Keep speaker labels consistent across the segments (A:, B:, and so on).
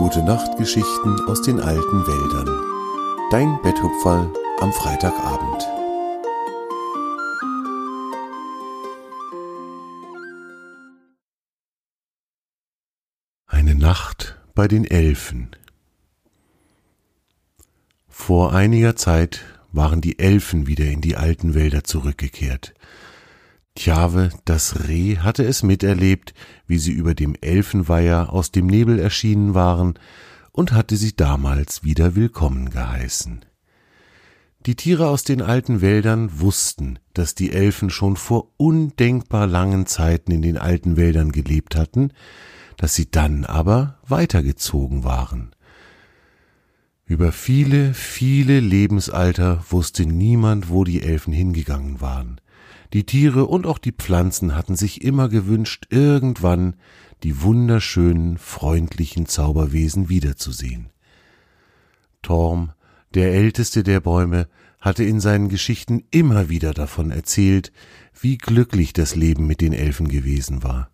A: Gute Nachtgeschichten aus den alten Wäldern. Dein Betthupferl am Freitagabend. Eine Nacht bei den Elfen. Vor einiger Zeit waren die Elfen wieder in die alten Wälder zurückgekehrt. Tjave, das Reh, hatte es miterlebt, wie sie über dem Elfenweiher aus dem Nebel erschienen waren, und hatte sie damals wieder willkommen geheißen. Die Tiere aus den alten Wäldern wussten, dass die Elfen schon vor undenkbar langen Zeiten in den alten Wäldern gelebt hatten, dass sie dann aber weitergezogen waren. Über viele, viele Lebensalter wusste niemand, wo die Elfen hingegangen waren. Die Tiere und auch die Pflanzen hatten sich immer gewünscht, irgendwann die wunderschönen, freundlichen Zauberwesen wiederzusehen. Torm, der älteste der Bäume, hatte in seinen Geschichten immer wieder davon erzählt, wie glücklich das Leben mit den Elfen gewesen war.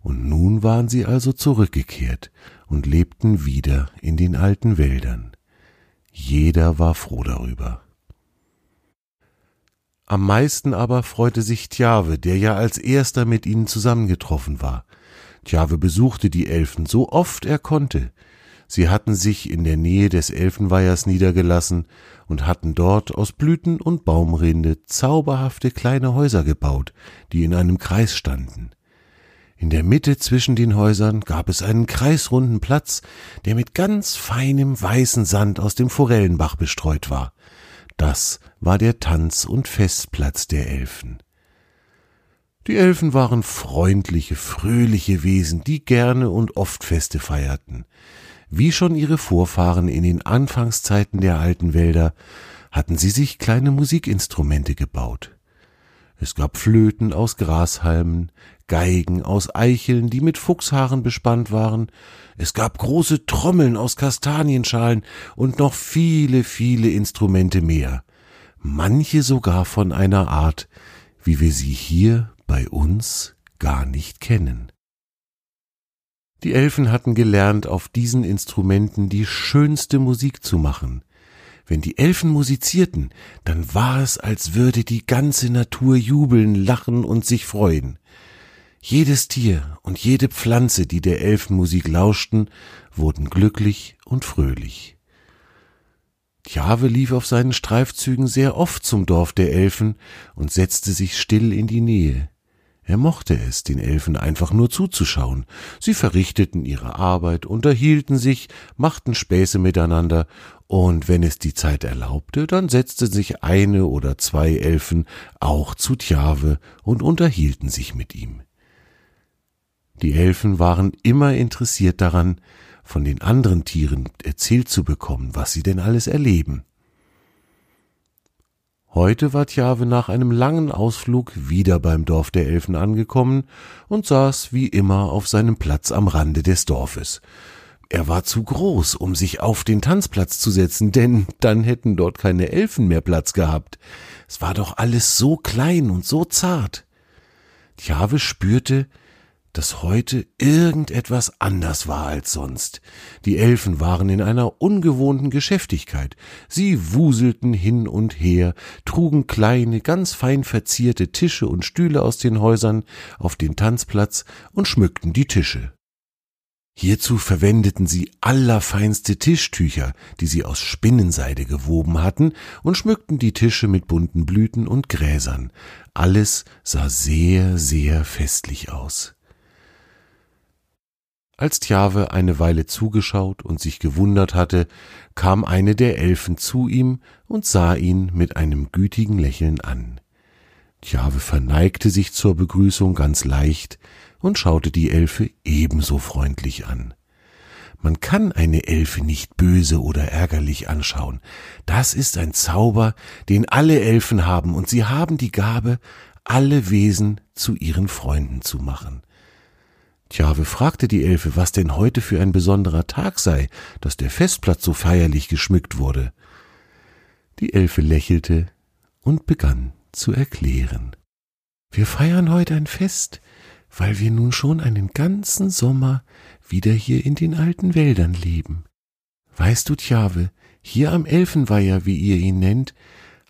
A: Und nun waren sie also zurückgekehrt und lebten wieder in den alten Wäldern. Jeder war froh darüber. Am meisten aber freute sich Tjave, der ja als erster mit ihnen zusammengetroffen war. Tjave besuchte die Elfen so oft er konnte. Sie hatten sich in der Nähe des Elfenweihers niedergelassen und hatten dort aus Blüten und Baumrinde zauberhafte kleine Häuser gebaut, die in einem Kreis standen. In der Mitte zwischen den Häusern gab es einen kreisrunden Platz, der mit ganz feinem weißen Sand aus dem Forellenbach bestreut war. Das war der Tanz- und Festplatz der Elfen. Die Elfen waren freundliche, fröhliche Wesen, die gerne und oft Feste feierten. Wie schon ihre Vorfahren in den Anfangszeiten der alten Wälder hatten sie sich kleine Musikinstrumente gebaut. Es gab Flöten aus Grashalmen, Geigen aus Eicheln, die mit Fuchshaaren bespannt waren, es gab große Trommeln aus Kastanienschalen und noch viele, viele Instrumente mehr, manche sogar von einer Art, wie wir sie hier bei uns gar nicht kennen. Die Elfen hatten gelernt, auf diesen Instrumenten die schönste Musik zu machen, wenn die Elfen musizierten, dann war es, als würde die ganze Natur jubeln, lachen und sich freuen. Jedes Tier und jede Pflanze, die der Elfenmusik lauschten, wurden glücklich und fröhlich. Tjave lief auf seinen Streifzügen sehr oft zum Dorf der Elfen und setzte sich still in die Nähe. Er mochte es, den Elfen einfach nur zuzuschauen. Sie verrichteten ihre Arbeit, unterhielten sich, machten Späße miteinander, und wenn es die Zeit erlaubte, dann setzte sich eine oder zwei Elfen auch zu Tjave und unterhielten sich mit ihm. Die Elfen waren immer interessiert daran, von den anderen Tieren erzählt zu bekommen, was sie denn alles erleben. Heute war Tjave nach einem langen Ausflug wieder beim Dorf der Elfen angekommen und saß wie immer auf seinem Platz am Rande des Dorfes. Er war zu groß, um sich auf den Tanzplatz zu setzen, denn dann hätten dort keine Elfen mehr Platz gehabt. Es war doch alles so klein und so zart. Tjave spürte, dass heute irgendetwas anders war als sonst. Die Elfen waren in einer ungewohnten Geschäftigkeit. Sie wuselten hin und her, trugen kleine, ganz fein verzierte Tische und Stühle aus den Häusern auf den Tanzplatz und schmückten die Tische. Hierzu verwendeten sie allerfeinste Tischtücher, die sie aus Spinnenseide gewoben hatten, und schmückten die Tische mit bunten Blüten und Gräsern. Alles sah sehr, sehr festlich aus. Als Tjave eine Weile zugeschaut und sich gewundert hatte, kam eine der Elfen zu ihm und sah ihn mit einem gütigen Lächeln an. Tjave verneigte sich zur Begrüßung ganz leicht und schaute die Elfe ebenso freundlich an. Man kann eine Elfe nicht böse oder ärgerlich anschauen. Das ist ein Zauber, den alle Elfen haben, und sie haben die Gabe, alle Wesen zu ihren Freunden zu machen. Tjave fragte die Elfe, was denn heute für ein besonderer Tag sei, dass der Festplatz so feierlich geschmückt wurde. Die Elfe lächelte und begann zu erklären. Wir feiern heute ein Fest, weil wir nun schon einen ganzen Sommer wieder hier in den alten Wäldern leben. Weißt du, Tjave, hier am Elfenweiher, wie ihr ihn nennt,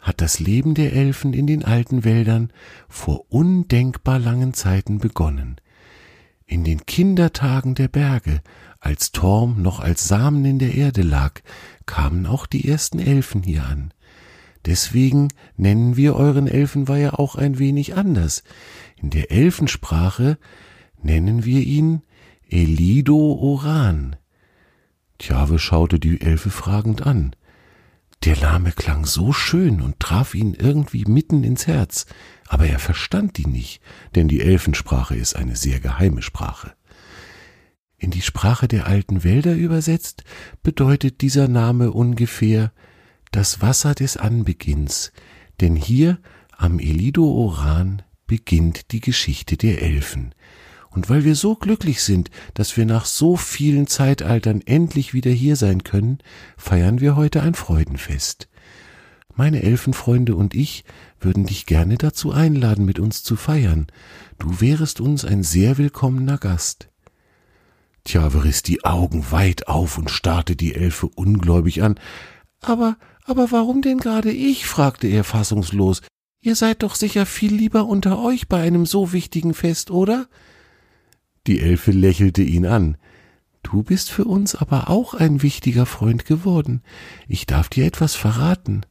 A: hat das Leben der Elfen in den alten Wäldern vor undenkbar langen Zeiten begonnen. In den Kindertagen der Berge, als Torm noch als Samen in der Erde lag, kamen auch die ersten Elfen hier an. Deswegen nennen wir euren Elfenweiher auch ein wenig anders. In der Elfensprache nennen wir ihn Elido Oran. Tjave schaute die Elfe fragend an. Der Name klang so schön und traf ihn irgendwie mitten ins Herz, aber er verstand die nicht, denn die Elfensprache ist eine sehr geheime Sprache. In die Sprache der alten Wälder übersetzt bedeutet dieser Name ungefähr das Wasser des Anbeginns, denn hier am Elido Oran beginnt die Geschichte der Elfen. Und weil wir so glücklich sind, dass wir nach so vielen Zeitaltern endlich wieder hier sein können, feiern wir heute ein Freudenfest. Meine Elfenfreunde und ich würden dich gerne dazu einladen, mit uns zu feiern. Du wärest uns ein sehr willkommener Gast. Tjave riss die Augen weit auf und starrte die Elfe ungläubig an. Aber, aber warum denn gerade ich? fragte er fassungslos. Ihr seid doch sicher viel lieber unter euch bei einem so wichtigen Fest, oder? Die Elfe lächelte ihn an. Du bist für uns aber auch ein wichtiger Freund geworden. Ich darf dir etwas verraten.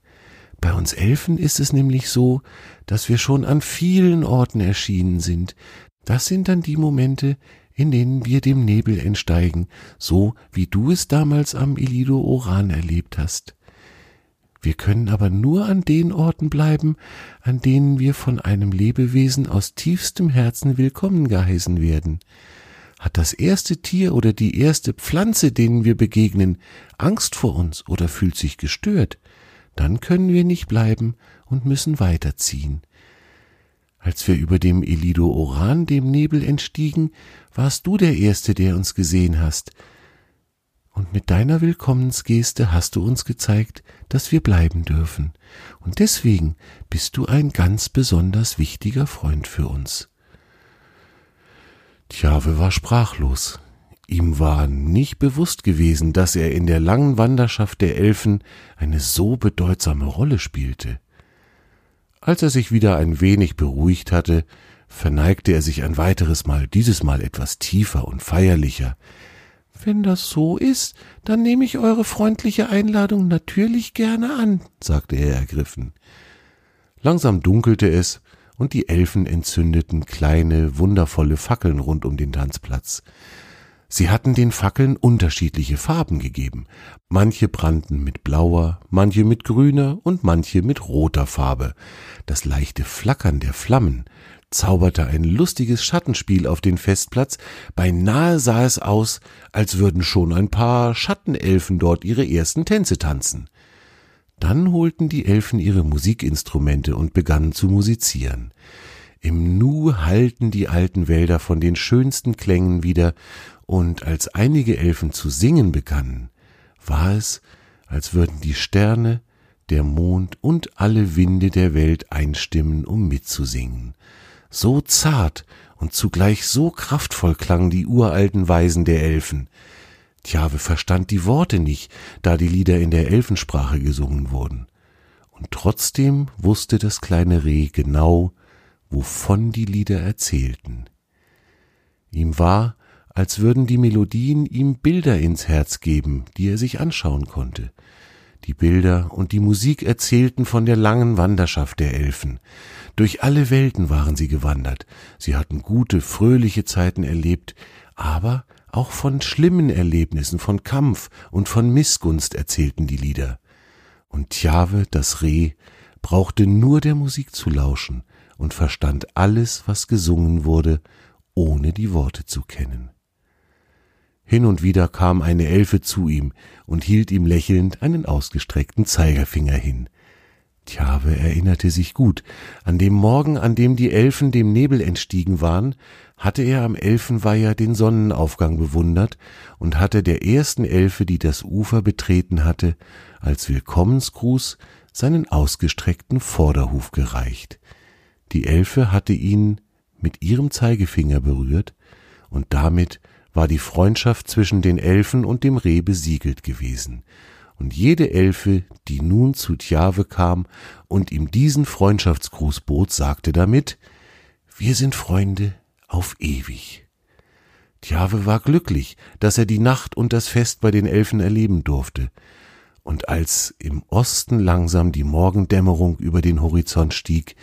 A: Bei uns Elfen ist es nämlich so, dass wir schon an vielen Orten erschienen sind. Das sind dann die Momente, in denen wir dem Nebel entsteigen, so wie du es damals am Ilido Oran erlebt hast. Wir können aber nur an den Orten bleiben, an denen wir von einem Lebewesen aus tiefstem Herzen willkommen geheißen werden. Hat das erste Tier oder die erste Pflanze, denen wir begegnen, Angst vor uns oder fühlt sich gestört, dann können wir nicht bleiben und müssen weiterziehen. Als wir über dem Elido Oran dem Nebel entstiegen, warst du der Erste, der uns gesehen hast, und mit deiner Willkommensgeste hast du uns gezeigt, dass wir bleiben dürfen, und deswegen bist du ein ganz besonders wichtiger Freund für uns. Tjave war sprachlos. Ihm war nicht bewusst gewesen, dass er in der langen Wanderschaft der Elfen eine so bedeutsame Rolle spielte. Als er sich wieder ein wenig beruhigt hatte, verneigte er sich ein weiteres Mal, dieses Mal etwas tiefer und feierlicher, wenn das so ist, dann nehme ich eure freundliche Einladung natürlich gerne an, sagte er ergriffen. Langsam dunkelte es, und die Elfen entzündeten kleine, wundervolle Fackeln rund um den Tanzplatz. Sie hatten den Fackeln unterschiedliche Farben gegeben. Manche brannten mit blauer, manche mit grüner und manche mit roter Farbe. Das leichte Flackern der Flammen zauberte ein lustiges Schattenspiel auf den Festplatz, beinahe sah es aus, als würden schon ein paar Schattenelfen dort ihre ersten Tänze tanzen. Dann holten die Elfen ihre Musikinstrumente und begannen zu musizieren. Im Nu hallten die alten Wälder von den schönsten Klängen wieder, und als einige Elfen zu singen begannen, war es, als würden die Sterne, der Mond und alle Winde der Welt einstimmen, um mitzusingen. So zart und zugleich so kraftvoll klangen die uralten Weisen der Elfen. Tjave verstand die Worte nicht, da die Lieder in der Elfensprache gesungen wurden. Und trotzdem wusste das kleine Reh genau, wovon die Lieder erzählten. Ihm war, als würden die Melodien ihm Bilder ins Herz geben, die er sich anschauen konnte. Die Bilder und die Musik erzählten von der langen Wanderschaft der Elfen. Durch alle Welten waren sie gewandert. Sie hatten gute, fröhliche Zeiten erlebt, aber auch von schlimmen Erlebnissen, von Kampf und von Missgunst erzählten die Lieder. Und Tjave, das Reh, brauchte nur der Musik zu lauschen und verstand alles, was gesungen wurde, ohne die Worte zu kennen. Hin und wieder kam eine Elfe zu ihm und hielt ihm lächelnd einen ausgestreckten Zeigerfinger hin. Tjave erinnerte sich gut. An dem Morgen, an dem die Elfen dem Nebel entstiegen waren, hatte er am Elfenweiher den Sonnenaufgang bewundert und hatte der ersten Elfe, die das Ufer betreten hatte, als Willkommensgruß seinen ausgestreckten Vorderhuf gereicht. Die Elfe hatte ihn mit ihrem Zeigefinger berührt, und damit war die Freundschaft zwischen den Elfen und dem Reh besiegelt gewesen, und jede Elfe, die nun zu Tjave kam und ihm diesen Freundschaftsgruß bot, sagte damit Wir sind Freunde auf ewig. Tjave war glücklich, dass er die Nacht und das Fest bei den Elfen erleben durfte, und als im Osten langsam die Morgendämmerung über den Horizont stieg,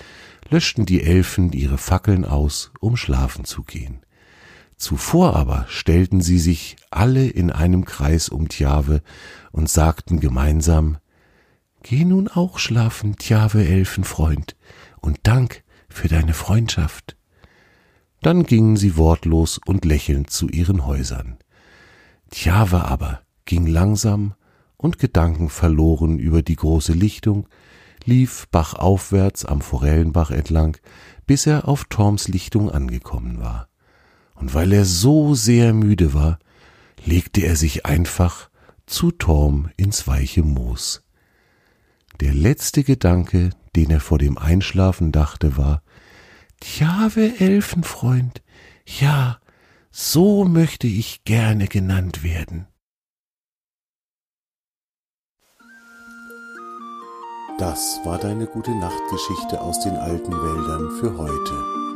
A: löschten die Elfen ihre Fackeln aus, um schlafen zu gehen. Zuvor aber stellten sie sich alle in einem Kreis um Tjave und sagten gemeinsam Geh nun auch schlafen, Tjave Elfenfreund, und Dank für deine Freundschaft. Dann gingen sie wortlos und lächelnd zu ihren Häusern. Tjave aber ging langsam und gedankenverloren über die große Lichtung, lief bachaufwärts am Forellenbach entlang, bis er auf Torms Lichtung angekommen war. Und weil er so sehr müde war, legte er sich einfach zu Torm ins weiche Moos. Der letzte Gedanke, den er vor dem Einschlafen dachte, war Tjave Elfenfreund, ja, so möchte ich gerne genannt werden.
B: Das war deine gute Nachtgeschichte aus den alten Wäldern für heute.